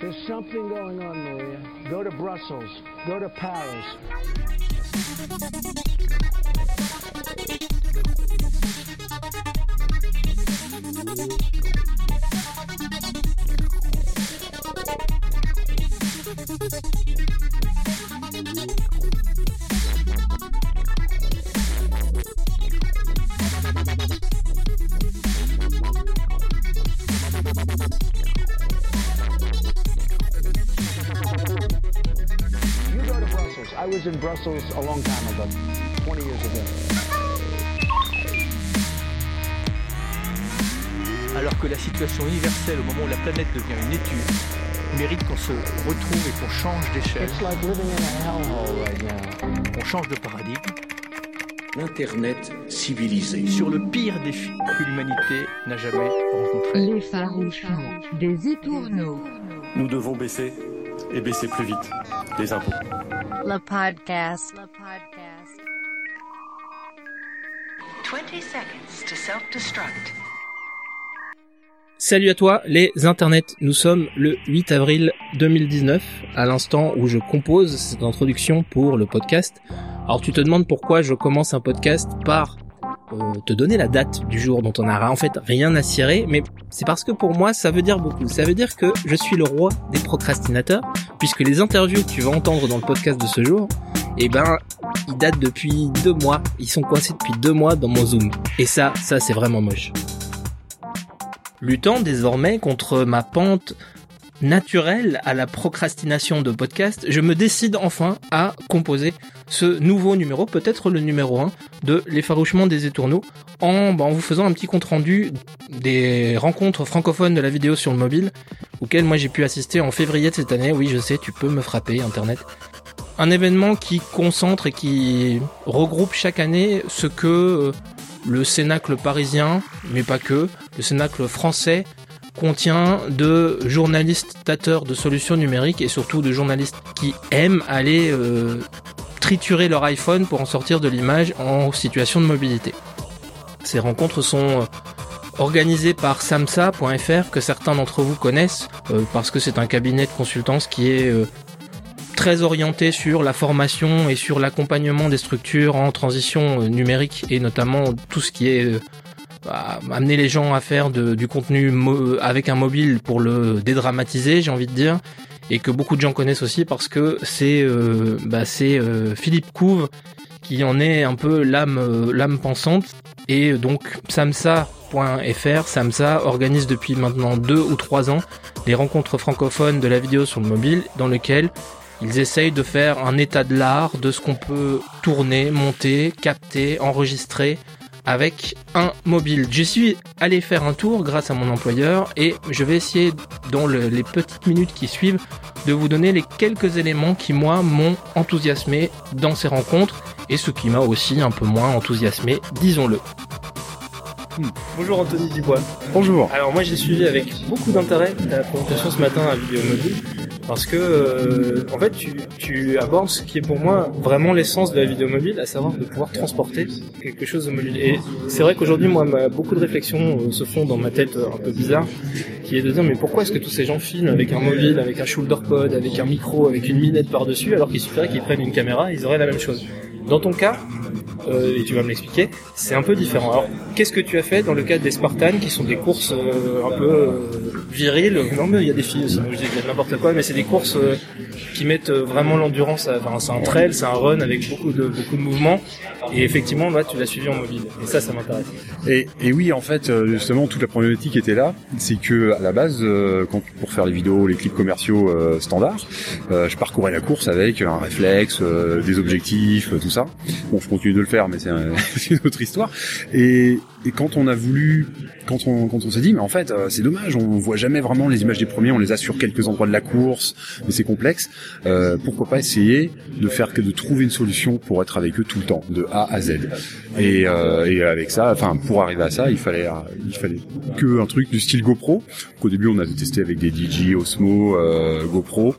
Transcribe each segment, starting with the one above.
There's something going on, Maria. Go to Brussels. Go to Paris. I was in Brussels a long time ago, 20 years ago. Alors que la situation universelle au moment où la planète devient une étude mérite qu'on se retrouve et qu'on change d'échelle, It's like living in a hellhole right now. qu'on change de paradigme L'Internet civilisé. sur le pire défi que l'humanité n'a jamais rencontré. Les farouchements des étourneaux. Nous devons baisser et baisser plus vite les impôts. Le podcast. 20 seconds to self-destruct. Salut à toi les internets, nous sommes le 8 avril 2019, à l'instant où je compose cette introduction pour le podcast. Alors tu te demandes pourquoi je commence un podcast par euh, te donner la date du jour dont on n'a en fait rien à cirer, mais c'est parce que pour moi ça veut dire beaucoup. Ça veut dire que je suis le roi des procrastinateurs, puisque les interviews que tu vas entendre dans le podcast de ce jour, eh ben ils datent depuis deux mois, ils sont coincés depuis deux mois dans mon Zoom. Et ça, ça c'est vraiment moche. Luttant désormais contre ma pente naturelle à la procrastination de podcast, je me décide enfin à composer ce nouveau numéro, peut-être le numéro 1 de l'effarouchement des étourneaux, en, bah, en vous faisant un petit compte rendu des rencontres francophones de la vidéo sur le mobile, auxquelles moi j'ai pu assister en février de cette année. Oui, je sais, tu peux me frapper, Internet. Un événement qui concentre et qui regroupe chaque année ce que euh, le Cénacle parisien, mais pas que, le Cénacle français contient de journalistes tateurs de solutions numériques et surtout de journalistes qui aiment aller euh, triturer leur iPhone pour en sortir de l'image en situation de mobilité. Ces rencontres sont euh, organisées par samsa.fr que certains d'entre vous connaissent euh, parce que c'est un cabinet de consultance qui est très orienté sur la formation et sur l'accompagnement des structures en transition numérique et notamment tout ce qui est amener les gens à faire du contenu avec un mobile pour le dédramatiser, j'ai envie de dire, et que beaucoup de gens connaissent aussi parce que c'est euh, bah, euh, Philippe Couve qui en est un peu l'âme euh, l'âme pensante. Et donc samsa.fr Samsa organise depuis maintenant deux ou trois ans des rencontres francophones de la vidéo sur le mobile dans lequel ils essayent de faire un état de l'art de ce qu'on peut tourner, monter, capter, enregistrer avec un mobile. Je suis allé faire un tour grâce à mon employeur et je vais essayer dans le- les petites minutes qui suivent de vous donner les quelques éléments qui moi m'ont enthousiasmé dans ces rencontres et ce qui m'a aussi un peu moins enthousiasmé, disons-le. Bonjour Anthony Dubois. Bonjour. Alors moi j'ai suivi avec beaucoup d'intérêt ta présentation ce matin à Vidéo Mobile parce que euh, en fait tu, abordes ce qui est pour moi vraiment l'essence de la vidéo mobile, à savoir de pouvoir transporter quelque chose de mobile. Et c'est vrai qu'aujourd'hui moi beaucoup de réflexions euh, se font dans ma tête euh, un peu bizarre, qui est de dire mais pourquoi est-ce que tous ces gens filment avec un mobile, avec un shoulder pod, avec un micro, avec une minette par dessus, alors qu'il suffirait qu'ils prennent une caméra, ils auraient la même chose? Dans ton cas, euh, et tu vas me l'expliquer, c'est un peu différent. Alors, qu'est-ce que tu as fait dans le cadre des Spartans, qui sont des courses euh, un peu euh, viriles? Non, mais il y a des filles aussi, je dis n'importe quoi, mais c'est des courses euh, qui mettent vraiment l'endurance. Enfin, c'est un trail, c'est un run avec beaucoup de beaucoup de mouvements. Et effectivement, là, tu l'as suivi en mobile. Et ça, ça m'intéresse. Et, et oui, en fait, justement, toute la problématique était là. C'est que à la base, quand, pour faire les vidéos, les clips commerciaux standards, je parcourais la course avec un réflexe, des objectifs, tout ça. Bon, je continue de le faire, mais c'est un- une autre histoire. Et, et quand on a voulu, quand on, quand on s'est dit, mais en fait, euh, c'est dommage, on voit jamais vraiment les images des premiers, on les a sur quelques endroits de la course, mais c'est complexe. Euh, pourquoi pas essayer de faire que de trouver une solution pour être avec eux tout le temps, de A à Z. Et, euh, et avec ça, enfin, pour arriver à ça, il fallait, il fallait que un truc du style GoPro. Qu'au début, on avait testé avec des DJI Osmo, euh, GoPro,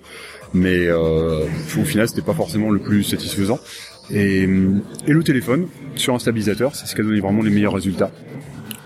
mais euh, au final, c'était pas forcément le plus satisfaisant. Et, et le téléphone sur un stabilisateur, c'est ce qui a donné vraiment les meilleurs résultats.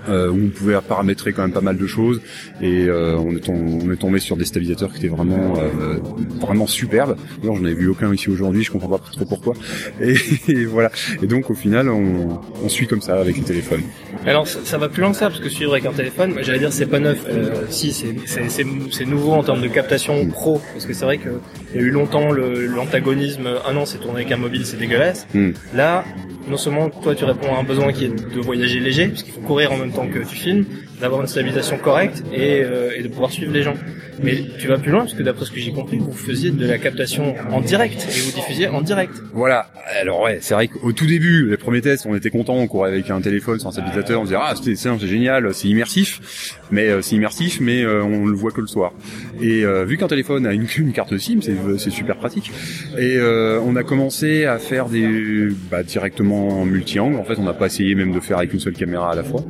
euh, où on pouvait paramétrer quand même pas mal de choses et euh, on, est tombé sur des stabilisateurs qui étaient vraiment euh, vraiment superbes. D'ailleurs, j'en ai vu aucun ici aujourd'hui, je comprends pas trop pourquoi. Et, voilà. Et donc au final, on, on suit comme ça avec les téléphones. Alors ça, ça va plus loin que ça parce que suivre avec un téléphone, j'allais dire c'est pas neuf. Euh, si c'est nouveau en termes de captation pro parce que c'est vrai que il y a eu longtemps le- l'antagonisme. ah non, c'est tourné avec un mobile, c'est dégueulasse. Hmm. Là, non seulement toi tu réponds à un besoin qui est de voyager léger parce qu'il faut courir en même temps que tu filmes, d'avoir une stabilisation correcte et, euh, et de pouvoir suivre les gens. Mais tu vas plus loin parce que d'après ce que j'ai compris, vous faisiez de la captation en direct et vous diffusiez en direct. Voilà. Alors ouais, c'est vrai qu'au tout début, les premiers tests, on était contents, on courait avec un téléphone sans stabilisateur, on se disait ah c'est génial, c'est immersif, mais euh, c'est immersif, mais euh, on le voit que le soir. Et euh, vu qu'un téléphone a une, une carte SIM, c'est c'est super pratique. Et euh, on a commencé à faire des bah, directement en multi-angle. En fait, on n'a pas essayé même de faire avec une seule caméra à la fois.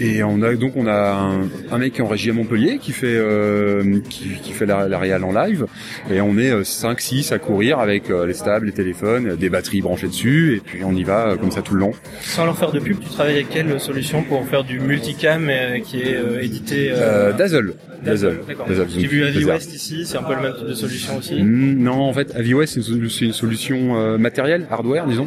Et on a donc on a un, un mec en régie à Montpellier qui fait euh, qui, qui fait la, la réal en live et on est 5 6 à courir avec euh, les stables, les téléphones, des batteries branchées dessus et puis on y va euh, comme ça tout le long. Sans leur faire de pub, tu travailles avec quelle solution pour faire du multicam euh, qui est euh, édité Euh, Dazzle. Dazzle. J'ai vu. AviWest ici, c'est un peu le même type de solution aussi. Mm, Non, en fait, AviWest c'est une, c'est une solution euh, matérielle, hardware, disons,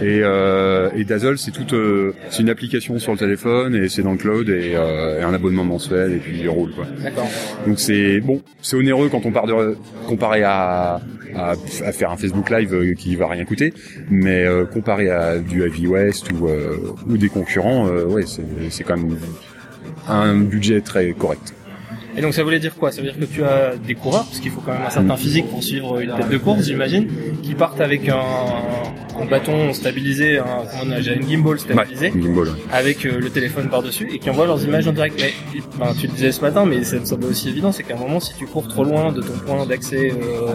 et, euh, et Dazzle c'est toute, euh, c'est une application sur le téléphone et c'est dans le cloud et, euh, et un abonnement mensuel et puis il roule quoi. Donc c'est bon, c'est onéreux quand on part de comparé à, à, à faire un Facebook Live euh, qui va rien coûter, mais euh, comparé à du ou, euh, ou des concurrents, ouais, c'est quand même un budget très correct. Et donc ça voulait dire quoi? Ça veut dire que tu as des coureurs, parce qu'il faut quand même un certain physique pour suivre une tête de course, j'imagine, qui partent avec un, un bâton stabilisé, un, on a, j'ai une gimbal stabilisée, Ouais, gimbal, ouais. avec euh, le téléphone par-dessus, et qui envoient leurs images en direct. Mais ben, tu le disais ce matin, mais ça me semble aussi évident, c'est qu'à un moment, si tu cours trop loin de ton point d'accès euh,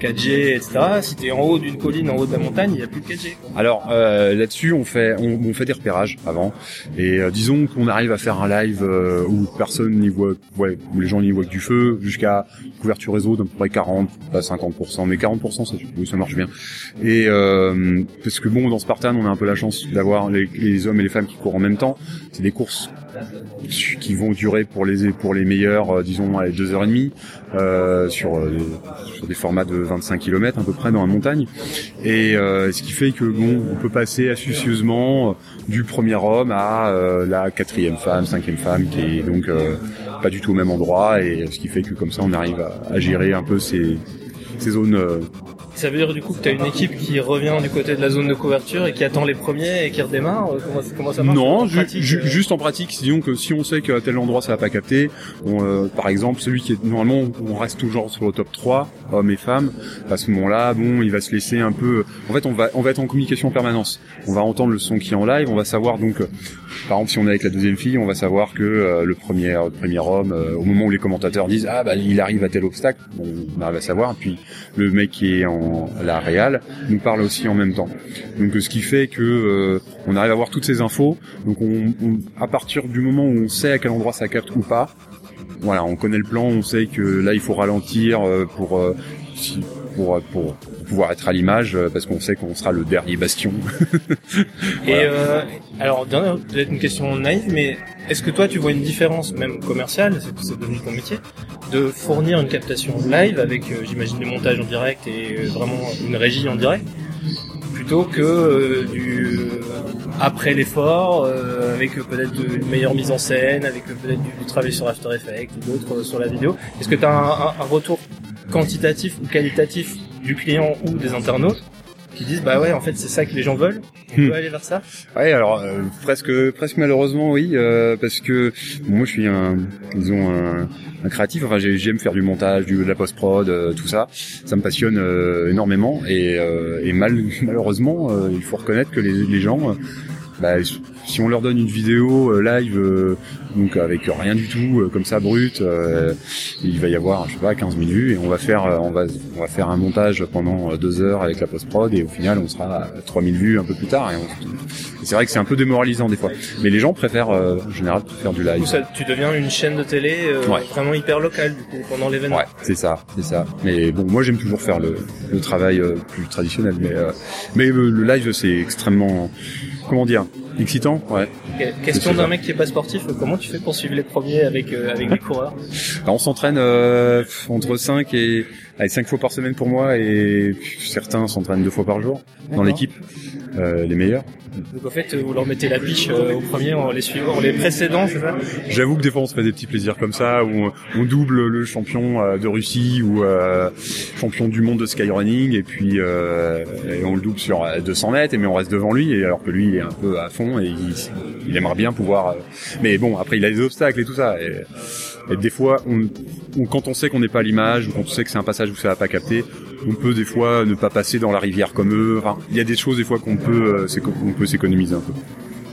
4G, etc., si tu es en haut d'une colline, en haut de la montagne, il n'y a plus de 4G. quoi. Alors euh, là-dessus, on fait on, on fait des repérages avant, et euh, disons qu'on arrive à faire un live euh, où personne n'y voit, ouais, où les gens n'y voient du feu, jusqu'à couverture réseau d'à peu près 40, pas 50%, mais 40% ça, oui, ça marche bien. Et euh, parce que bon, dans Spartan, on a un peu la chance d'avoir les hommes et les femmes qui courent en même temps. C'est des courses qui vont durer pour les pour les meilleurs, euh, disons, deux heures et demie, euh, sur, euh, sur des formats de 25 km à peu près dans la montagne. Et ce qui fait que bon, on peut passer astucieusement du premier homme à la quatrième femme, cinquième femme, qui est donc pas du tout au même endroit, et ce qui fait que comme ça, on arrive à, à gérer un peu ces ces zones. Ça veut dire du coup que tu as une équipe qui revient du côté de la zone de couverture et qui attend les premiers et qui redémarre euh, Comment, comment ça marche Non, en ju- pratique, ju- euh juste en pratique, disons que si on sait qu'à tel endroit ça va pas capter, on, euh, par exemple celui qui est normalement on reste toujours sur le top 3, hommes et femmes, à ce moment-là, bon, il va se laisser un peu. En fait, on va on va être en communication en permanence. On va entendre le son qui est en live, on va savoir donc, euh, par exemple, si on est avec la deuxième fille, on va savoir que euh, le premier le premier homme, euh, au moment où les commentateurs disent ah bah il arrive à tel obstacle, on arrive à savoir. Puis le mec qui est en la réal nous parle aussi en même temps. Donc euh, ce qui fait que euh, on arrive à avoir toutes ces infos. Donc on, on- à partir du moment où on sait à quel endroit ça capte ou pas, voilà, on connaît le plan, on sait que là il faut ralentir euh, pour euh, si- pour, euh, pour pouvoir être à l'image euh, parce qu'on sait qu'on sera le dernier bastion. Et euh, alors, dernière, peut-être une question naïve, mais est-ce que toi tu vois une différence, même commerciale, c'est devenu ton métier, de fournir une captation live avec, euh, j'imagine, des montages en direct et euh, vraiment une régie en direct, plutôt que euh, du après l'effort, euh, avec peut-être une meilleure mise en scène, avec peut-être du, du travail sur After Effects ou d'autres euh, sur la vidéo? Est-ce que tu as un, un- un retour quantitatif ou qualitatif du client ou des internautes qui disent bah ouais en fait c'est ça que les gens veulent, on Hmm. peut aller vers ça? Ouais, alors euh, presque presque malheureusement oui, euh, parce que moi je suis un disons un, un créatif. Enfin j'ai- j'aime faire du montage, du, de la post prod, tout ça. Ça me passionne euh, énormément et, euh, et mal, malheureusement euh, il faut reconnaître que les, les gens, euh, bah, si on leur donne une vidéo euh, live euh, donc avec rien du tout euh, comme ça brut, euh, il va y avoir je sais pas 15 minutes et on va faire euh, on va on va faire un montage pendant deux heures avec la post prod et au final on sera à 3000 vues un peu plus tard et c'est vrai que c'est un peu démoralisant des fois. Mais les gens préfèrent, euh, en général, préfèrent du live. ça, tu deviens une chaîne de télé euh, Ouais. vraiment hyper locale du coup pendant l'événement. Ouais, c'est ça, c'est ça. Mais bon, moi j'aime toujours faire le, le travail euh, plus traditionnel. Mais, euh, mais le live c'est extrêmement, comment dire, Excitant, ouais. Question d'un mec qui est pas sportif, comment tu fais pour suivre les premiers avec, euh, avec les coureurs Alors, on s'entraîne euh, entre 5 et allez, 5 fois par semaine pour moi et certains s'entraînent deux fois par jour dans l'équipe, euh, les meilleurs. Donc en fait, vous leur mettez la biche euh, au premier en les suivant, en les précédant, c'est ça? J'avoue que des fois on se fait des petits plaisirs comme ça où on, double le champion euh, de Russie ou euh, champion du monde de skyrunning et puis euh, et on le double sur euh, 200 mètres et mais on reste devant lui et alors que lui il est un peu à fond et il, il aimerait bien pouvoir euh, mais bon après il a des obstacles et tout ça et, et des fois on, on- quand on sait qu'on n'est pas à l'image ou quand on sait que c'est un passage où ça va pas capter on peut des fois ne pas passer dans la rivière comme eux. Enfin il y a des choses des fois qu'on peut euh, c'est qu'on peut s'économiser un peu.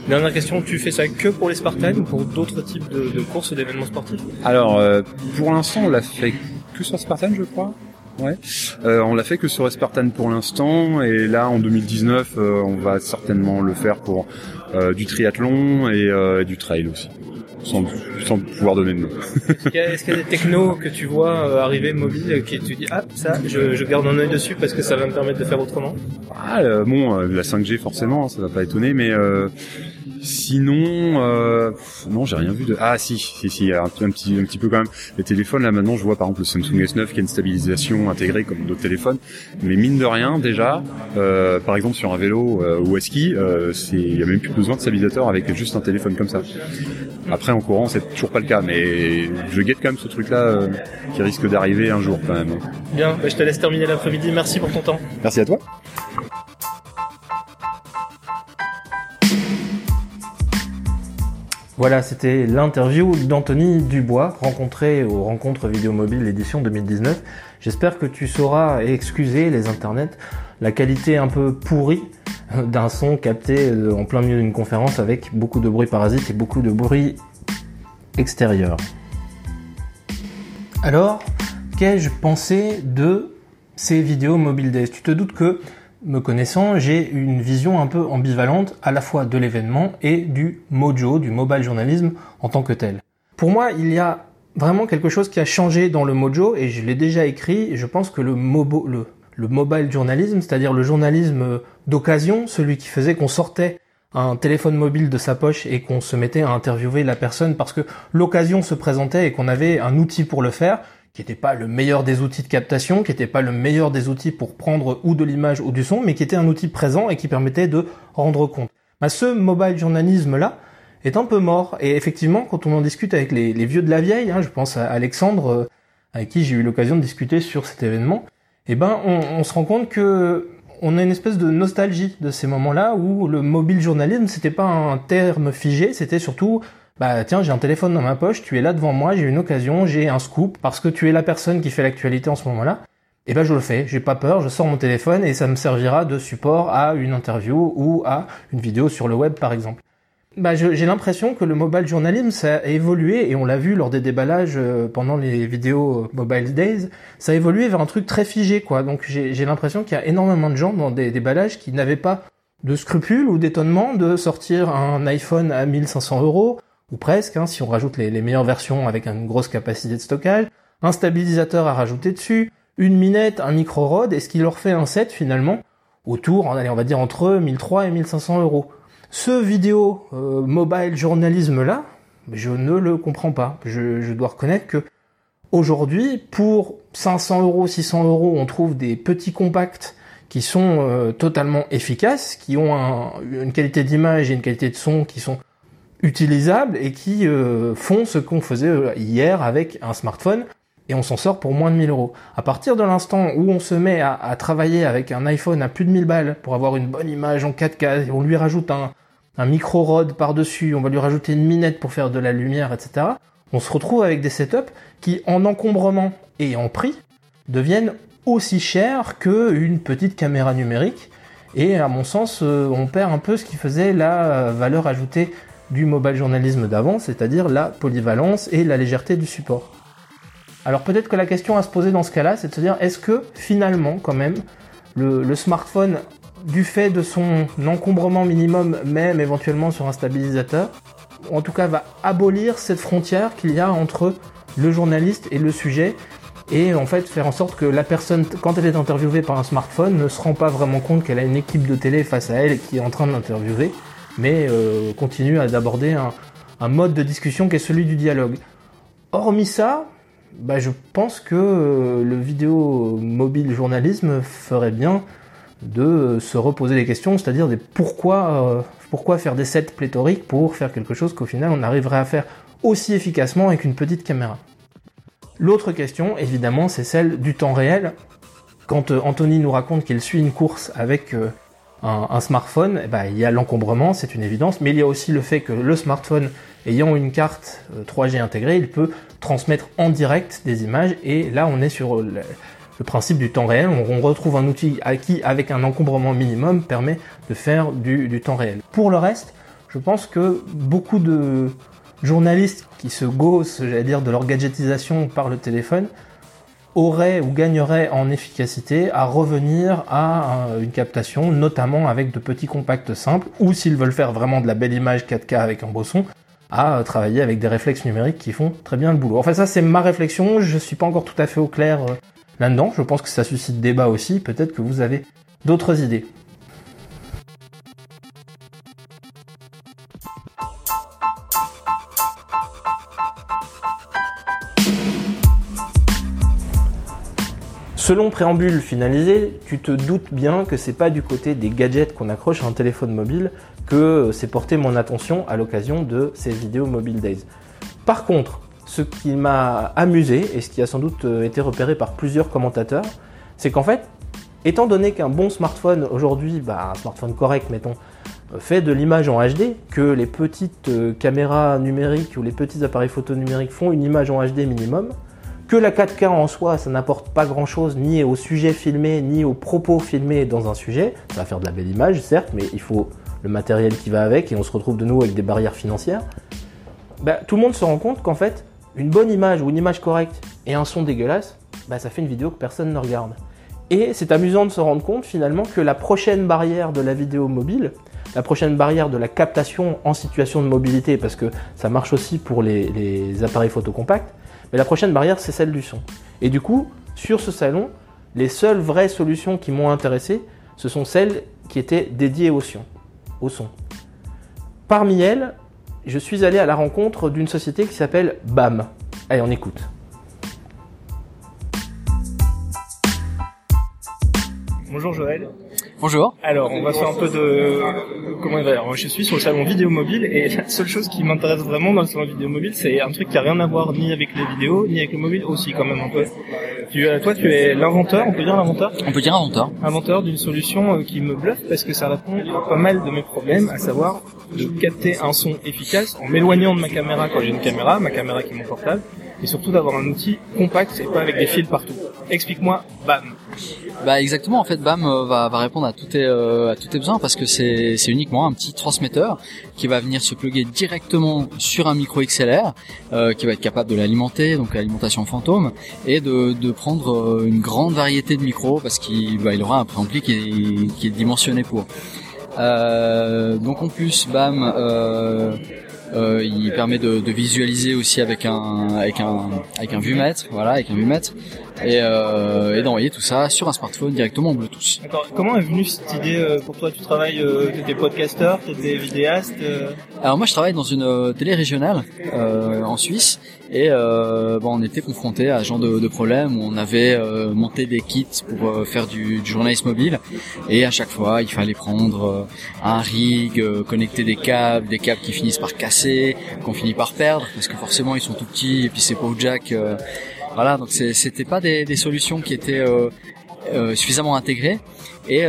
Dernière question, tu fais ça que pour les Spartans ou pour d'autres types de, de courses ou d'événements sportifs? Alors, euh, pour l'instant, on l'a fait que sur Spartan, je crois. Ouais. Euh, on l'a fait que sur Spartan pour l'instant, et là, en 2019, euh, on va certainement le faire pour euh, du triathlon et euh, du trail aussi, sans, sans pouvoir donner de nom. Est-ce qu'il y, a- y des technos que tu vois euh, arriver mobiles et qui tu dis ah ça je, je garde un œil dessus parce que ça va me permettre de faire autrement? Ah, euh, bon, euh, la 5G forcément, ça va pas étonner, mais euh, sinon, euh, non, j'ai rien vu de. Ah, si, si, si, un, un petit, un petit peu quand même. Les téléphones, là maintenant, je vois par exemple le Samsung S9 qui a une stabilisation intégrée comme d'autres téléphones, mais mine de rien, déjà, euh, par exemple sur un vélo euh, ou à ski, euh, c'est, il y a même plus besoin de stabilisateur avec juste un téléphone comme ça. Après, en courant, c'est toujours pas le cas, mais je guette quand même ce truc-là euh, qui risque d'arriver un jour quand même. Bien, bah, je te laisse terminer l'après-midi. Merci pour ton temps. Merci à toi. Voilà, c'était l'interview d'Anthony Dubois, rencontré aux Rencontres Vidéo Mobile édition 2019. J'espère que tu sauras excuser les internets la qualité un peu pourrie d'un son capté euh, en plein milieu d'une conférence avec beaucoup de bruit parasite et beaucoup de bruit extérieur. Alors, qu'ai-je pensé de ces vidéos Mobile Days? Tu te doutes que, me connaissant, j'ai une vision un peu ambivalente à la fois de l'événement et du mojo, du mobile journalisme en tant que tel. Pour moi, il y a vraiment quelque chose qui a changé dans le mojo et je l'ai déjà écrit. Je pense que le mobile journalisme, c'est-à-dire le journalisme d'occasion, celui qui faisait qu'on sortait un téléphone mobile de sa poche et qu'on se mettait à interviewer la personne parce que l'occasion se présentait et qu'on avait un outil pour le faire, qui n'était pas le meilleur des outils de captation, qui n'était pas le meilleur des outils pour prendre ou de l'image ou du son, mais qui était un outil présent et qui permettait de rendre compte. Bah, ce mobile journalisme-là est un peu mort. Et effectivement, quand on en discute avec les, vieux de la vieille, hein, je pense à Alexandre, euh, avec qui j'ai eu l'occasion de discuter sur cet événement, eh ben, on, on se rend compte que on a une espèce de nostalgie de ces moments-là où le mobile journalisme, c'était pas un terme figé, c'était surtout bah tiens, j'ai un téléphone dans ma poche, tu es là devant moi, j'ai une occasion, j'ai un scoop, parce que tu es la personne qui fait l'actualité en ce moment-là, et ben je le fais, j'ai pas peur, je sors mon téléphone et ça me servira de support à une interview ou à une vidéo sur le web par exemple. Bah, j'ai l'impression que le mobile journalisme ça a évolué et on l'a vu lors des déballages euh, pendant les vidéos Mobile Days, ça a évolué vers un truc très figé quoi. Donc j'ai l'impression qu'il y a énormément de gens dans des déballages qui n'avaient pas de scrupules ou d'étonnement de sortir un iPhone à 1500 euros ou presque, hein, si on rajoute les, meilleures versions avec une grosse capacité de stockage, un stabilisateur à rajouter dessus, une minette, un micro rod, et ce qui leur fait un set finalement autour, allez, on va dire entre 1300 et 1500 euros. Ce vidéo euh, mobile journalisme là, je ne le comprends pas. Je, dois reconnaître que aujourd'hui, pour 500 euros, 600 euros, on trouve des petits compacts qui sont euh, totalement efficaces, qui ont un- une qualité d'image et une qualité de son qui sont utilisables et qui euh, font ce qu'on faisait euh, hier avec un smartphone et on s'en sort pour moins de 1000 euros. À partir de l'instant où on se met à, travailler avec un iPhone à plus de 1000 balles pour avoir une bonne image en 4K, et on lui rajoute un, un micro rod par-dessus, on va lui rajouter une minette pour faire de la lumière, etc. On se retrouve avec des setups qui, en encombrement et en prix, deviennent aussi chers qu'une petite caméra numérique. Et à mon sens, euh, on perd un peu ce qui faisait la valeur ajoutée du mobile journalisme d'avant, c'est-à-dire la polyvalence et la légèreté du support. Alors peut-être que la question à se poser dans ce cas-là, c'est de se dire est-ce que finalement, quand même, le, smartphone, du fait de son encombrement minimum, même éventuellement sur un stabilisateur, en tout cas va abolir cette frontière qu'il y a entre le journaliste et le sujet, et en fait faire en sorte que la personne, quand elle est interviewée par un smartphone, ne se rend pas vraiment compte qu'elle a une équipe de télé face à elle qui est en train de l'interviewer, mais euh, continue à d'aborder un, un mode de discussion qui est celui du dialogue. Hormis ça, bah, je pense que euh, le vidéo mobile journalisme ferait bien de euh, se reposer des questions, c'est-à-dire des pourquoi, pourquoi faire des sets pléthoriques pour faire quelque chose qu'au final on arriverait à faire aussi efficacement avec une petite caméra. L'autre question, évidemment, c'est celle du temps réel. Quand Anthony nous raconte qu'il suit une course avec un, smartphone, eh ben, il y a l'encombrement, c'est une évidence, mais il y a aussi le fait que le smartphone, ayant une carte euh, 3G intégrée, il peut transmettre en direct des images, et là on est sur le, le principe du temps réel, on, retrouve un outil qui, avec un encombrement minimum, permet de faire du, du temps réel. Pour le reste, je pense que beaucoup de journalistes qui se gaussent, j'allais dire, de leur gadgetisation par le téléphone, auraient ou gagneraient en efficacité à revenir à euh, une captation, notamment avec de petits compacts simples, ou s'ils veulent faire vraiment de la belle image 4K avec un beau son, à euh, travailler avec des réflexes numériques qui font très bien le boulot. Enfin ça c'est ma réflexion, je suis pas encore tout à fait au clair euh, là-dedans, je pense que ça suscite débat aussi, peut-être que vous avez d'autres idées. Selon préambule finalisé, tu te doutes bien que c'est pas du côté des gadgets qu'on accroche à un téléphone mobile que c'est porté mon attention à l'occasion de ces vidéos Mobile Days. Par contre, ce qui m'a amusé et ce qui a sans doute euh, été repéré par plusieurs commentateurs, c'est qu'en fait, étant donné qu'un bon smartphone aujourd'hui, bah, un smartphone correct, mettons, euh, fait de l'image en HD, que les petites euh, caméras numériques ou les petits appareils photo numériques font une image en HD minimum, que la 4K en soi, ça n'apporte pas grand chose ni au sujet filmé, ni aux propos filmés dans un sujet. Ça va faire de la belle image, certes, mais il faut le matériel qui va avec et on se retrouve de nouveau avec des barrières financières. Bah, tout le monde se rend compte qu'en fait, une bonne image ou une image correcte et un son dégueulasse, bah, ça fait une vidéo que personne ne regarde. Et c'est amusant de se rendre compte finalement que la prochaine barrière de la vidéo mobile, la prochaine barrière de la captation en situation de mobilité, parce que ça marche aussi pour les, les appareils photo compacts, mais la prochaine barrière c'est celle du son. Et du coup, sur ce salon, les seules vraies solutions qui m'ont intéressé, ce sont celles qui étaient dédiées au son. Parmi elles, je suis allé à la rencontre d'une société qui s'appelle BAM. Allez, on écoute. Bonjour Joël. Bonjour. Alors, on va faire un peu de comment dire. Je suis sur le salon vidéo mobile et la seule chose qui m'intéresse vraiment dans le salon vidéo mobile, c'est un truc qui a rien à voir ni avec les vidéos ni avec le mobile aussi quand même un peu. Tu, euh, toi, tu es l'inventeur, on peut dire l'inventeur, On peut dire inventeur. inventeur d'une solution euh, qui me bluffe parce que ça répond à pas mal de mes problèmes, à savoir de capter un son efficace en m'éloignant de ma caméra quand j'ai une caméra, ma caméra qui est mon portable, et surtout d'avoir un outil compact et pas avec des fils partout. Explique-moi, bam. Bah exactement en fait BAM euh, va, va répondre à tous tes euh, à tous tes besoins parce que c'est c'est uniquement un petit transmetteur qui va venir se plugger directement sur un micro XLR euh, qui va être capable de l'alimenter donc l'alimentation fantôme et de de prendre euh, une grande variété de micros parce qu'il bah, il aura un préampli qui est qui est dimensionné pour. Euh, donc en plus BAM euh, il permet de, de visualiser aussi avec un avec un avec un vue-mètre, voilà, avec un vue-mètre, et, euh, et d'envoyer tout ça sur un smartphone directement en Bluetooth. D'accord. Comment est venue cette idée euh, pour toi? Tu travailles, euh, t'étais podcasteur, t'étais vidéaste. euh, Alors moi je travaille dans une télé régionale euh, en Suisse et euh, bon, on était confronté à ce genre de, de problème où on avait euh, monté des kits pour faire du, du journalisme mobile et à chaque fois il fallait prendre un rig, euh, connecter des câbles, des câbles qui finissent par casser, qu'on finit par perdre parce que forcément ils sont tout petits et puis c'est pas au jack. euh, voilà donc c'était pas des, solutions qui étaient euh, euh, suffisamment intégrées. Et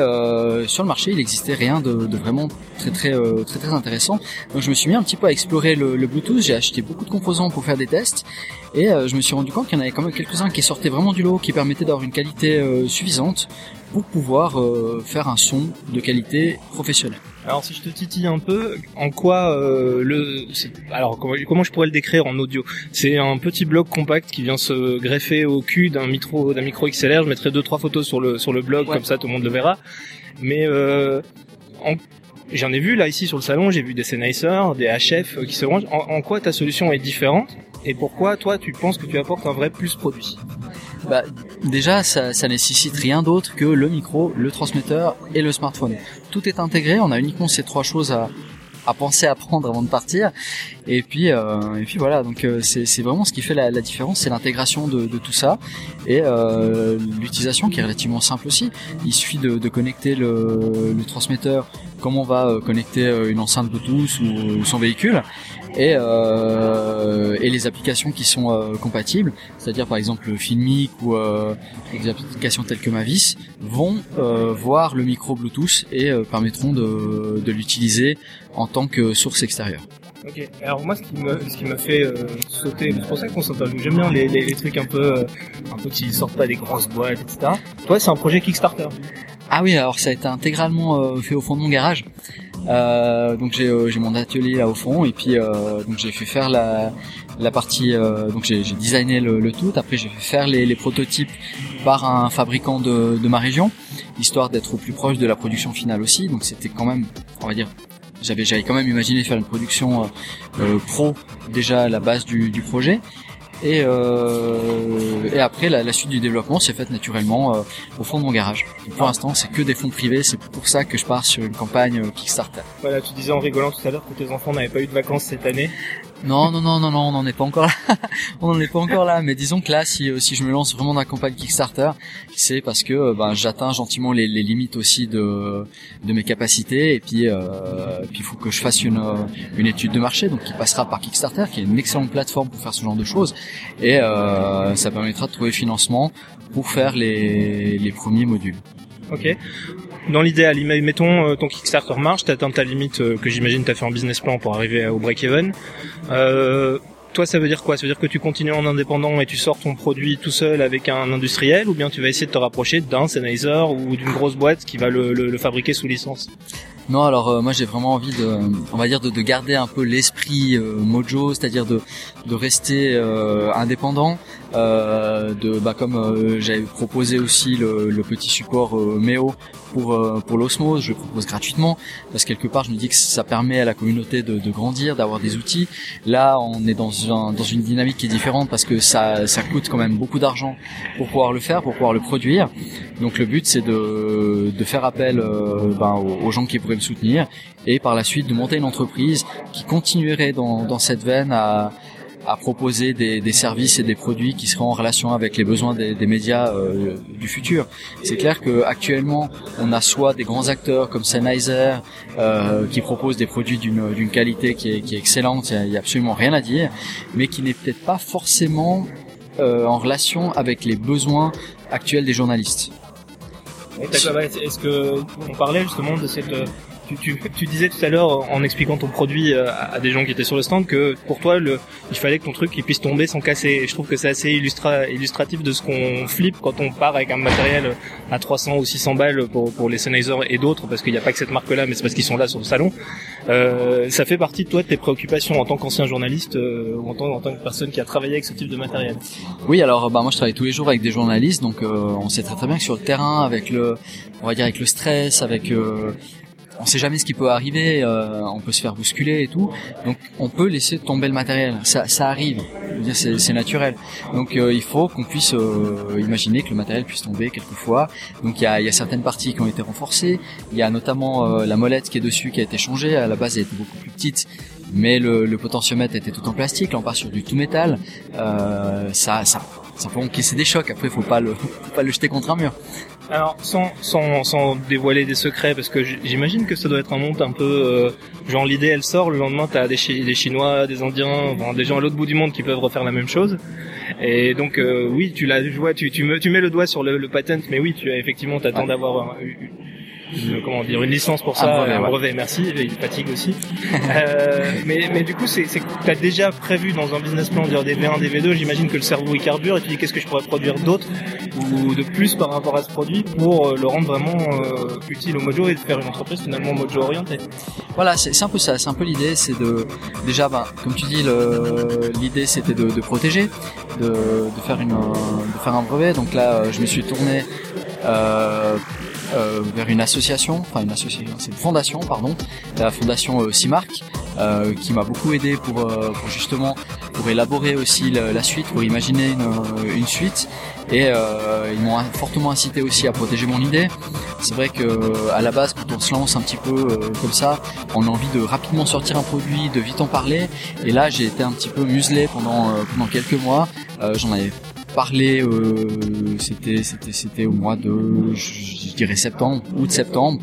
sur le marché il existait rien de, vraiment très très très très intéressant. Donc je me suis mis un petit peu à explorer le, le Bluetooth. J'ai acheté beaucoup de composants pour faire des tests. Et je me suis rendu compte qu'il y en avait quand même quelques-uns qui sortaient vraiment du lot qui permettaient d'avoir une qualité suffisante pour pouvoir euh, faire un son de qualité professionnelle Alors si je te titille un peu, en quoi euh, le c'est- alors comment, comment je pourrais le décrire en audio? C'est un petit bloc compact qui vient se greffer au cul d'un micro d'un micro XLR. Je mettrai deux trois photos sur le sur le blog Ouais. comme ça tout le monde le verra. Mais euh, en- j'en ai vu là ici sur le salon, j'ai vu des Sennheiser, des HF euh, qui se rangent. En, en quoi ta solution est différente? Et pourquoi toi tu penses que tu apportes un vrai plus produit? Bah, déjà ça, ça nécessite rien d'autre que le micro, le transmetteur et le smartphone. Tout est intégré, on a uniquement ces trois choses à, à penser à prendre avant de partir. Et puis, euh, et puis voilà. Donc euh, c'est vraiment ce qui fait la, la différence, c'est l'intégration de, de tout ça et euh, l'utilisation qui est relativement simple aussi. Il suffit de, de connecter le, le transmetteur comme on va euh, connecter euh, une enceinte Bluetooth ou, ou son véhicule et, euh, et les applications qui sont euh, compatibles, c'est-à-dire par exemple Filmic ou euh, des applications telles que Mavis, vont euh, voir le micro Bluetooth et permettront de, de l'utiliser en tant que source extérieure. Ok. Alors moi, ce qui me, ce qui m'a fait euh, sauter, c'est pour ça qu'on s'interviewe. J'aime bien les, les, les trucs un peu, euh, un peu qui sortent pas des grosses boîtes, etc. Toi, c'est un projet Kickstarter. Ah oui, alors ça a été intégralement euh, fait au fond de mon garage. Euh, donc j'ai euh, j'ai mon atelier là au fond et puis euh, donc j'ai fait faire la la partie donc j'ai designé le, le tout. Après j'ai fait faire les, les prototypes par un fabricant de, de ma région, histoire d'être au plus proche de la production finale aussi. Donc c'était quand même, on va dire, j'avais j'avais quand même imaginé faire une production euh, euh, pro déjà à la base du, du projet. Et, euh, et après, la, la suite du développement s'est faite naturellement euh, au fond de mon garage. Pour l'instant, c'est que des fonds privés. C'est pour ça que je pars sur une campagne euh, Kickstarter. Voilà, tu disais en rigolant tout à l'heure que tes enfants n'avaient pas eu de vacances cette année. Non, non, non, non, non, on n'en est pas encore là. on n'en est pas encore là. Mais disons que là, si, euh, si je me lance vraiment dans la campagne Kickstarter, c'est parce que euh, ben, j'atteins gentiment les, les limites aussi de, de mes capacités. Et puis, euh, il faut que je fasse une, euh, une étude de marché, donc qui passera par Kickstarter, qui est une excellente plateforme pour faire ce genre de choses. Et euh, ça permettra de trouver financement pour faire les, les premiers modules. Ok. Dans l'idéal, mettons euh, ton Kickstarter marche, t'atteins ta limite euh, que j'imagine t'as fait en business plan pour arriver au break-even. Euh, toi, ça veut dire quoi? Ça veut dire que tu continues en indépendant et tu sors ton produit tout seul avec un industriel, ou bien tu vas essayer de te rapprocher d'un Sennheiser ou d'une grosse boîte qui va le, fabriquer sous licence? Non, alors moi j'ai vraiment envie de, on va dire de, de garder un peu l'esprit euh, Mojo, c'est-à-dire de rester indépendant, euh, de bah comme euh, j'avais proposé aussi le, le petit support euh, Meo pour euh, pour l'osmose, je le propose gratuitement parce que quelque part je me dis que ça permet à la communauté de, de grandir, d'avoir des outils. Là, on est dans un, dans une dynamique qui est différente parce que ça ça coûte quand même beaucoup d'argent pour pouvoir le faire, pour pouvoir le produire. Donc le but c'est de de faire appel euh, ben, aux, aux gens qui pourraient me soutenir et par la suite de monter une entreprise qui continuerait dans dans cette veine à à proposer des, des services et des produits qui seraient en relation avec les besoins des, des médias euh, du futur. C'est clair que actuellement, on a soit des grands acteurs comme Sennheiser euh, qui proposent des produits d'une qualité qui est, qui est excellente, il y a- a absolument rien à dire, mais qui n'est peut-être pas forcément euh, en relation avec les besoins actuels des journalistes. Est-ce que on parlait justement de cette tu, disais tout à l'heure en expliquant ton produit euh, à des gens qui étaient sur le stand que pour toi le il fallait que ton truc puisse tomber sans casser. Je trouve que c'est assez illustra, illustratif de ce qu'on flippe quand on part avec un matériel à 300 ou 600 balles pour, pour les Sennheiser et d'autres parce qu'il n'y a pas que cette marque là mais c'est parce qu'ils sont là sur le salon euh, ça fait partie de toi de tes préoccupations en tant qu'ancien journaliste euh, ou en tant, en tant que personne qui a travaillé avec ce type de matériel Oui, alors bah moi je travaille tous les jours avec des journalistes, donc euh, on sait très très bien que sur le terrain, avec le, on va dire avec le stress, avec, euh, on sait jamais ce qui peut arriver, euh, on peut se faire bousculer et tout, donc on peut laisser tomber le matériel, ça, ça arrive, c'est, naturel. Donc euh, il faut qu'on puisse euh, imaginer que le matériel puisse tomber quelquefois. Donc il y a, y a certaines parties qui ont été renforcées, il y a notamment euh, la molette qui est dessus qui a été changée, à la base elle était beaucoup plus petite. Mais le, le potentiomètre était tout en plastique, là on part sur du tout métal. Euh, ça, ça, ça peut encaisser des chocs. Après, faut pas le, faut pas le jeter contre un mur. Alors, sans, sans, sans dévoiler des secrets, parce que j'imagine que ça doit être un monde un peu... euh, genre l'idée, elle sort, le lendemain, t'as des, Chi- des Chinois, des Indiens, enfin, des gens à l'autre bout du monde qui peuvent refaire la même chose. Et donc, euh, oui, tu je vois, tu, tu, me, tu mets le doigt sur le, le patent, mais oui, tu as effectivement, t'attends Ouais. d'avoir un- une, comment dire, une licence pour ça, brevet, un ouais. brevet, merci, il fatigue aussi. euh, mais, mais du coup, c'est, que t'as déjà prévu dans un business plan dire des V1, des V2, j'imagine que le cerveau il carbure, et tu dis qu'est-ce que je pourrais produire d'autre ou de plus par rapport à ce produit pour euh, le rendre vraiment euh, utile au Mojo et de faire une entreprise finalement Mojo orientée? Voilà, c'est un peu ça. C'est un peu l'idée, c'est de déjà, ben, comme tu dis, le- l'idée c'était de, de protéger, de, de faire une, de faire un brevet. Donc là, euh, je me suis tourné euh, euh, vers une association, enfin une association, c'est une fondation, pardon, la fondation euh, Cimarc, euh, qui m'a beaucoup aidé pour, euh, pour justement pour élaborer aussi la, suite, pour imaginer une, une suite. Et euh, ils m'ont fortement incité aussi à protéger mon idée. C'est vrai que à la base, quand on se lance un petit peu euh, comme ça, on a envie de rapidement sortir un produit, de vite en parler. Et là, j'ai été un petit peu muselé pendant euh, pendant quelques mois. Euh, J'en avais parlé, euh, c'était c'était c'était au mois de, je, dirais septembre, août septembre.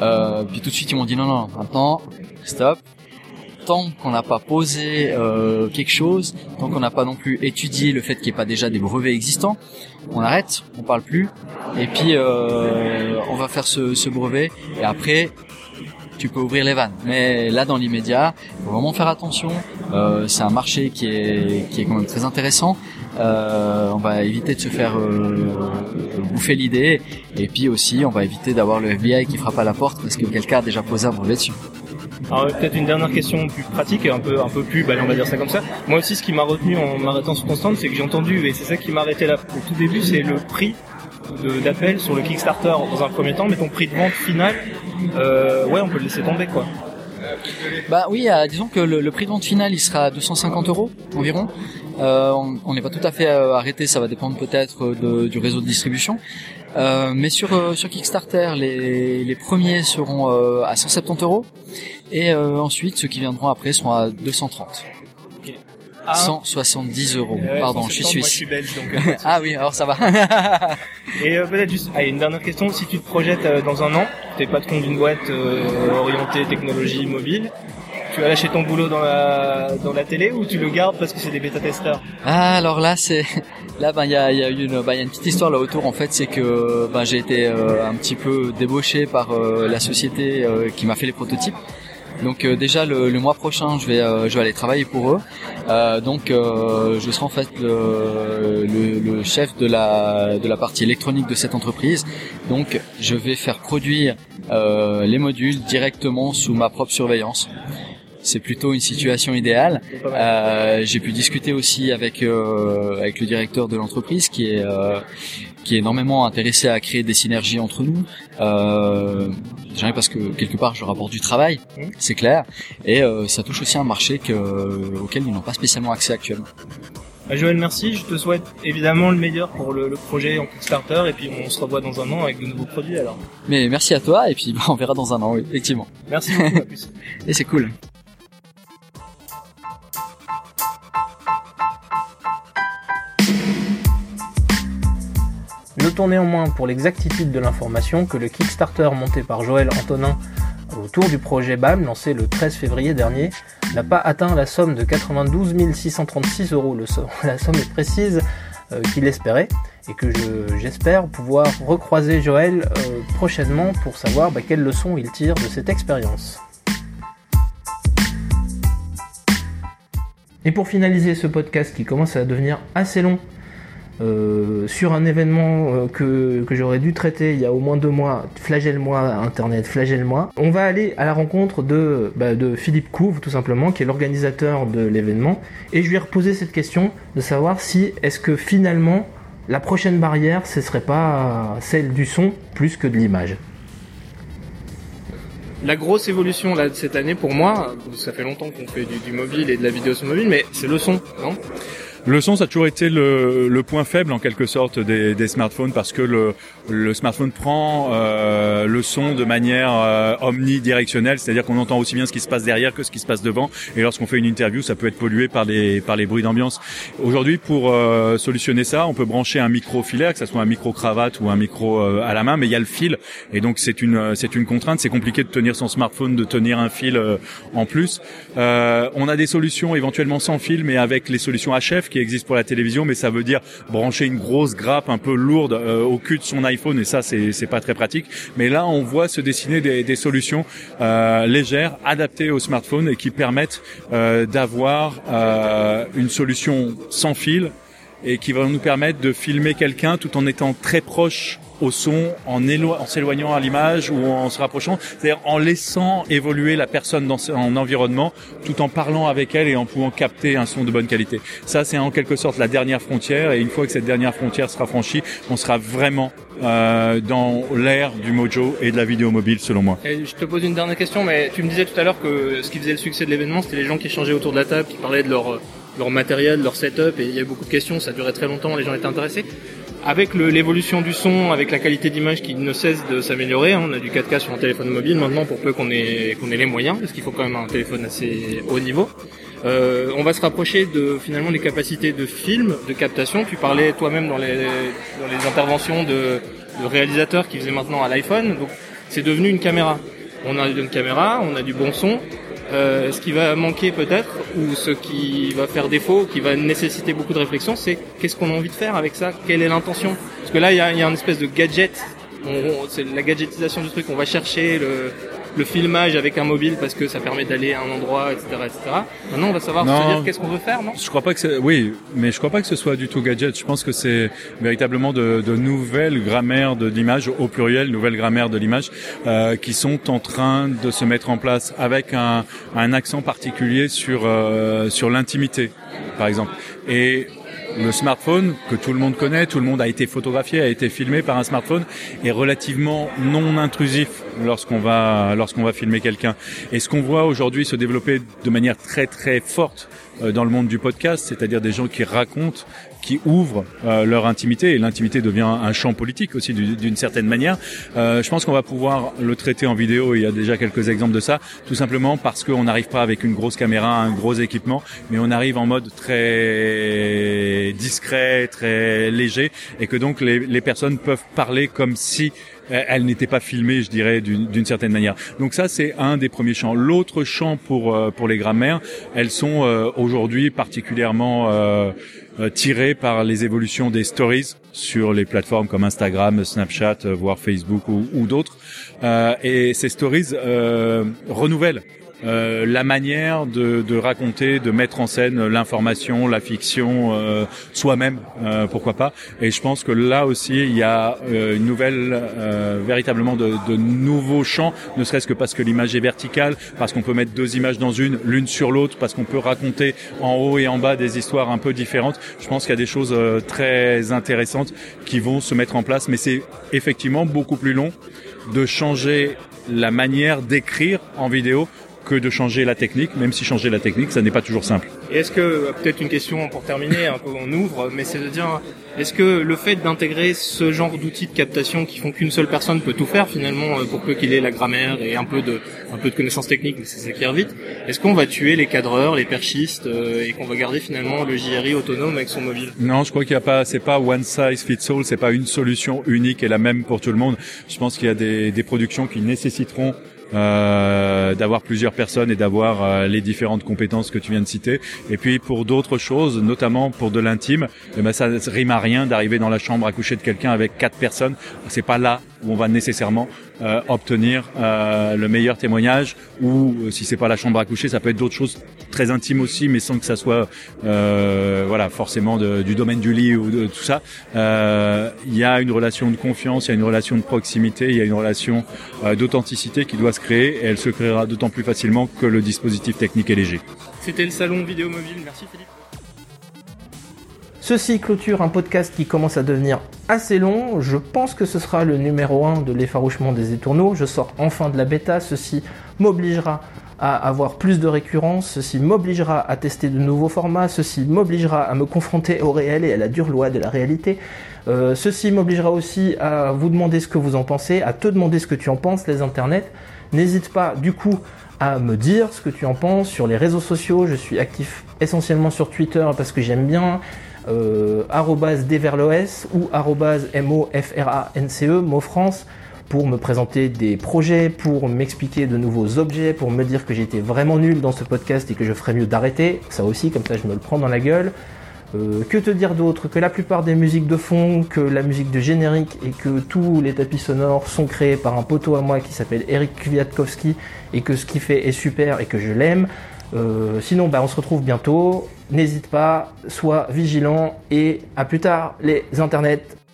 Euh, puis tout de suite, ils m'ont dit non non, maintenant stop tant qu'on n'a pas posé euh, quelque chose, tant qu'on n'a pas non plus étudié le fait qu'il n'y ait pas déjà des brevets existants, on arrête, on parle plus, et puis euh, on va faire ce, ce brevet, et après tu peux ouvrir les vannes. Mais là, dans l'immédiat, faut vraiment faire attention. Euh, c'est un marché qui est qui est quand même très intéressant. Euh, on va éviter de se faire euh, bouffer l'idée, et puis aussi, on va éviter d'avoir le FBI qui frappe à la porte parce que quelqu'un a déjà posé un brevet dessus. Alors peut-être une dernière question plus pratique, un peu un peu plus, allez, on va dire ça comme ça. Moi aussi, ce qui m'a retenu en m'arrêtant sur Constante, c'est que j'ai entendu, et c'est ça qui m'a arrêté là au tout début, c'est le prix d'appel sur le Kickstarter dans un premier temps, mais ton prix de vente final, euh, ouais, on peut le laisser tomber quoi. Bah oui, euh, disons que le, le prix de vente final, il sera à 250 euros environ. Euh, on on n'est pas tout à fait euh, arrêté, ça va dépendre peut-être de- du réseau de distribution. Euh, mais sur euh, sur Kickstarter, les, les premiers seront euh, à 170 euros et euh, ensuite ceux qui viendront après seront à 230. Ah. 170 euros. Ouais, Pardon, je suis 170, Moi, je suisse. suis belge, donc. euh, ah oui, alors ça va. Et euh, peut-être juste, allez, une dernière question. Si tu te projettes euh, dans un an, t'es patron d'une boîte euh, orientée technologie mobile, tu vas lâcher ton boulot dans la dans la télé ou tu le gardes parce que c'est des bêta-testeurs Ah, alors là, c'est là, ben il y a, y a une, ben, y a une petite histoire là autour. En fait, c'est que ben j'ai été euh, un petit peu débauché par euh, la société euh, qui m'a fait les prototypes. Donc euh, déjà le, le mois prochain, je vais euh, je vais aller travailler pour eux. Euh, donc euh, je serai en fait le, le, le chef de la de la partie électronique de cette entreprise. Donc je vais faire produire euh, les modules directement sous ma propre surveillance. C'est plutôt une situation idéale. Euh, j'ai pu discuter aussi avec euh, avec le directeur de l'entreprise qui est euh, qui est énormément intéressé à créer des synergies entre nous. Euh, parce que quelque part je rapporte du travail, c'est clair, et euh, ça touche aussi un marché que, auquel ils n'ont pas spécialement accès actuellement. Bah, Joël, merci. Je te souhaite évidemment le meilleur pour le, le projet en Kickstarter et puis on se revoit dans un an avec de nouveaux produits alors. Mais merci à toi et puis bah, on verra dans un an, oui, effectivement. Merci beaucoup. à plus. Et c'est cool. Néanmoins pour l'exactitude de l'information que le Kickstarter monté par Joël Antonin autour du projet BAM lancé le 13 février dernier n'a pas atteint la somme de 92 636 euros, la somme est précise euh, qu'il espérait et que je- j'espère pouvoir recroiser Joël euh, prochainement pour savoir bah, quelles leçons il tire de cette expérience. Et pour finaliser ce podcast qui commence à devenir assez long, euh, sur un événement euh, que, j'aurais dû traiter il y a au moins deux mois, flagelle-moi Internet, flagelle-moi, on va aller à la rencontre de, bah, de Philippe Couve, tout simplement, qui est l'organisateur de l'événement, et je lui ai reposé cette question de savoir si est-ce que finalement la prochaine barrière, ce serait pas celle du son plus que de l'image. La grosse évolution là de cette année pour moi, ça fait longtemps qu'on fait du, du mobile et de la vidéo sur mobile, mais c'est le son, non? Le son, ça a toujours été le, le point faible en quelque sorte des, des smartphones parce que le, le smartphone prend euh, le son de manière euh, omnidirectionnelle, c'est-à-dire qu'on entend aussi bien ce qui se passe derrière que ce qui se passe devant. Et lorsqu'on fait une interview, ça peut être pollué par les par les bruits d'ambiance. Aujourd'hui, pour euh, solutionner ça, on peut brancher un micro filaire, que ce soit un micro cravate ou un micro euh, à la main, mais il y a le fil, et donc c'est une c'est une contrainte. C'est compliqué de tenir son smartphone, de tenir un fil euh, en plus. Euh, on a des solutions éventuellement sans fil, mais avec les solutions HF qui existent pour la télévision, mais ça veut dire brancher une grosse grappe un peu lourde euh, au cul de son iPhone, et ça c'est pas très pratique. Mais là, on voit se dessiner des, solutions euh, légères, adaptées au smartphone et qui permettent euh, d'avoir une solution sans fil et qui vont nous permettre de filmer quelqu'un tout en étant très proche au son, en, élo- en s'éloignant à l'image ou en se rapprochant, c'est-à-dire en laissant évoluer la personne dans son environnement, tout en parlant avec elle et en pouvant capter un son de bonne qualité. Ça, c'est en quelque sorte la dernière frontière, et une fois que cette dernière frontière sera franchie, on sera vraiment euh, dans l'ère du mojo et de la vidéo mobile, selon moi. Je te pose une dernière question, mais tu me disais tout à l'heure que ce qui faisait le succès de l'événement, c'était les gens qui échangeaient autour de la table, qui parlaient de leur, leur matériel, leur setup, et il y avait beaucoup de questions, ça durait très longtemps, les gens étaient intéressés. Avec l'évolution du son, avec la qualité d'image qui ne cesse de s'améliorer, hein, on a du 4K sur un téléphone mobile maintenant pour peu qu'on ait, qu'on ait les moyens, parce qu'il faut quand même un téléphone assez haut niveau. Euh, on va se rapprocher de finalement les capacités de film, de captation. Tu parlais toi-même dans les, dans les interventions de, de réalisateurs qui faisaient maintenant à l'iPhone. Donc c'est devenu une caméra. On a une caméra, on a du bon son. Euh, ce qui va manquer peut-être, ou ce qui va faire défaut, qui va nécessiter beaucoup de réflexion, c'est qu'est-ce qu'on a envie de faire avec ça? Quelle est l'intention? Parce que là, il y a, y a une espèce de gadget. C'est la gadgetisation du truc. On va chercher le, le filmage avec un mobile parce que ça permet d'aller à un endroit, etc., etc. Maintenant, on va savoir Non. se dire qu'est-ce qu'on veut faire, non? Je crois pas que oui, mais je crois pas que ce soit du tout gadget. Je pense que c'est véritablement de, de nouvelles grammaires de l'image, au pluriel, nouvelles grammaires de l'image, euh, qui sont en train de se mettre en place avec un, un accent particulier sur euh, sur l'intimité, par exemple. Et le smartphone que tout le monde connaît, tout le monde a été photographié, a été filmé par un smartphone, est relativement non intrusif lorsqu'on va lorsqu'on va filmer quelqu'un. Et ce qu'on voit aujourd'hui se développer de manière très très forte euh, dans le monde du podcast, c'est-à-dire des gens qui racontent, qui ouvrent euh, leur intimité, et l'intimité devient un champ politique aussi du- d'une certaine manière. Euh, je pense qu'on va pouvoir le traiter en vidéo, il y a déjà quelques exemples de ça, tout simplement parce qu'on n'arrive pas avec une grosse caméra, un gros équipement, mais on arrive en mode très discret, très léger, et que donc les, les personnes peuvent parler comme si euh, elles n'étaient pas filmées, je dirais, d'une d'une certaine manière. Donc ça, c'est un des premiers champs. L'autre champ pour euh, pour les grammaires, elles sont euh, aujourd'hui particulièrement euh, euh, tirées par les évolutions des stories sur les plateformes comme Instagram, Snapchat, euh, voire Facebook ou, ou d'autres. Euh, et ces stories renouvellent euh, la manière de, de raconter, de mettre en scène l'information, la fiction, euh, soi-même, euh, pourquoi pas. Et je pense que là aussi, il y a euh, une nouvelle, euh, véritablement de, de nouveaux champs, ne serait-ce que parce que l'image est verticale, parce qu'on peut mettre deux images dans une, l'une sur l'autre, parce qu'on peut raconter en haut et en bas des histoires un peu différentes. Je pense qu'il y a des choses très intéressantes qui vont se mettre en place, mais c'est effectivement beaucoup plus long de changer la manière d'écrire en vidéo que de changer la technique, même si changer la technique, ça n'est pas toujours simple. Et est-ce que, peut-être une question pour terminer, un peu on ouvre, mais c'est de dire, est-ce que le fait d'intégrer ce genre d'outils de captation qui font qu'une seule personne peut tout faire finalement, euh, pour peu qu'il ait la grammaire et un peu de, un peu de connaissances techniques, mais ça s'acquiert vite, est-ce qu'on va tuer les cadreurs, les perchistes, euh, et qu'on va garder finalement le JRI autonome avec son mobile? Non, je crois qu'il n'y a pas, c'est pas one size fits all, c'est pas une solution unique et la même pour tout le monde. Je pense qu'il y a des, des productions qui nécessiteront euh, d'avoir plusieurs personnes et d'avoir euh, les différentes compétences que tu viens de citer. Et puis pour d'autres choses, notamment pour de l'intime, eh ben ça rime à rien d'arriver dans la chambre à coucher de quelqu'un avec quatre personnes. C'est pas là où on va nécessairement euh, obtenir le meilleur témoignage. Ou si c'est pas la chambre à coucher, ça peut être d'autres choses très intimes aussi, mais sans que ça soit euh, voilà forcément de- du domaine du lit ou de tout ça. Euh, Il y a une relation de confiance, il y a une relation de proximité, il y a une relation euh, d'authenticité qui doit se créer, et elle se créera d'autant plus facilement que le dispositif technique est léger. C'était le salon vidéo mobile, merci Philippe. Ceci clôture un podcast qui commence à devenir assez long. Je pense que ce sera le numéro 1 de l'effarouchement des étourneaux. Je sors enfin de la bêta. Ceci m'obligera à avoir plus de récurrence. Ceci m'obligera à tester de nouveaux formats. Ceci m'obligera à me confronter au réel et à la dure loi de la réalité. Euh, ceci m'obligera aussi à vous demander ce que vous en pensez, à te demander ce que tu en penses, les internets. N'hésite pas du coup à me dire ce que tu en penses sur les réseaux sociaux. Je suis actif essentiellement sur Twitter parce que j'aime bien euh, @deverlos ou arrobase mofrance mofrance pour me présenter des projets, pour m'expliquer de nouveaux objets, pour me dire que j'étais vraiment nul dans ce podcast et que je ferais mieux d'arrêter. Ça aussi, comme ça, je me le prends dans la gueule. Euh, que te dire d'autre Que la plupart des musiques de fond, que la musique de générique et que tous les tapis sonores sont créés par un poteau à moi qui s'appelle Eric Kwiatkowski et que ce qu'il fait est super et que je l'aime. Euh, sinon, bah, on se retrouve bientôt. N'hésite pas, sois vigilant et à plus tard les internets.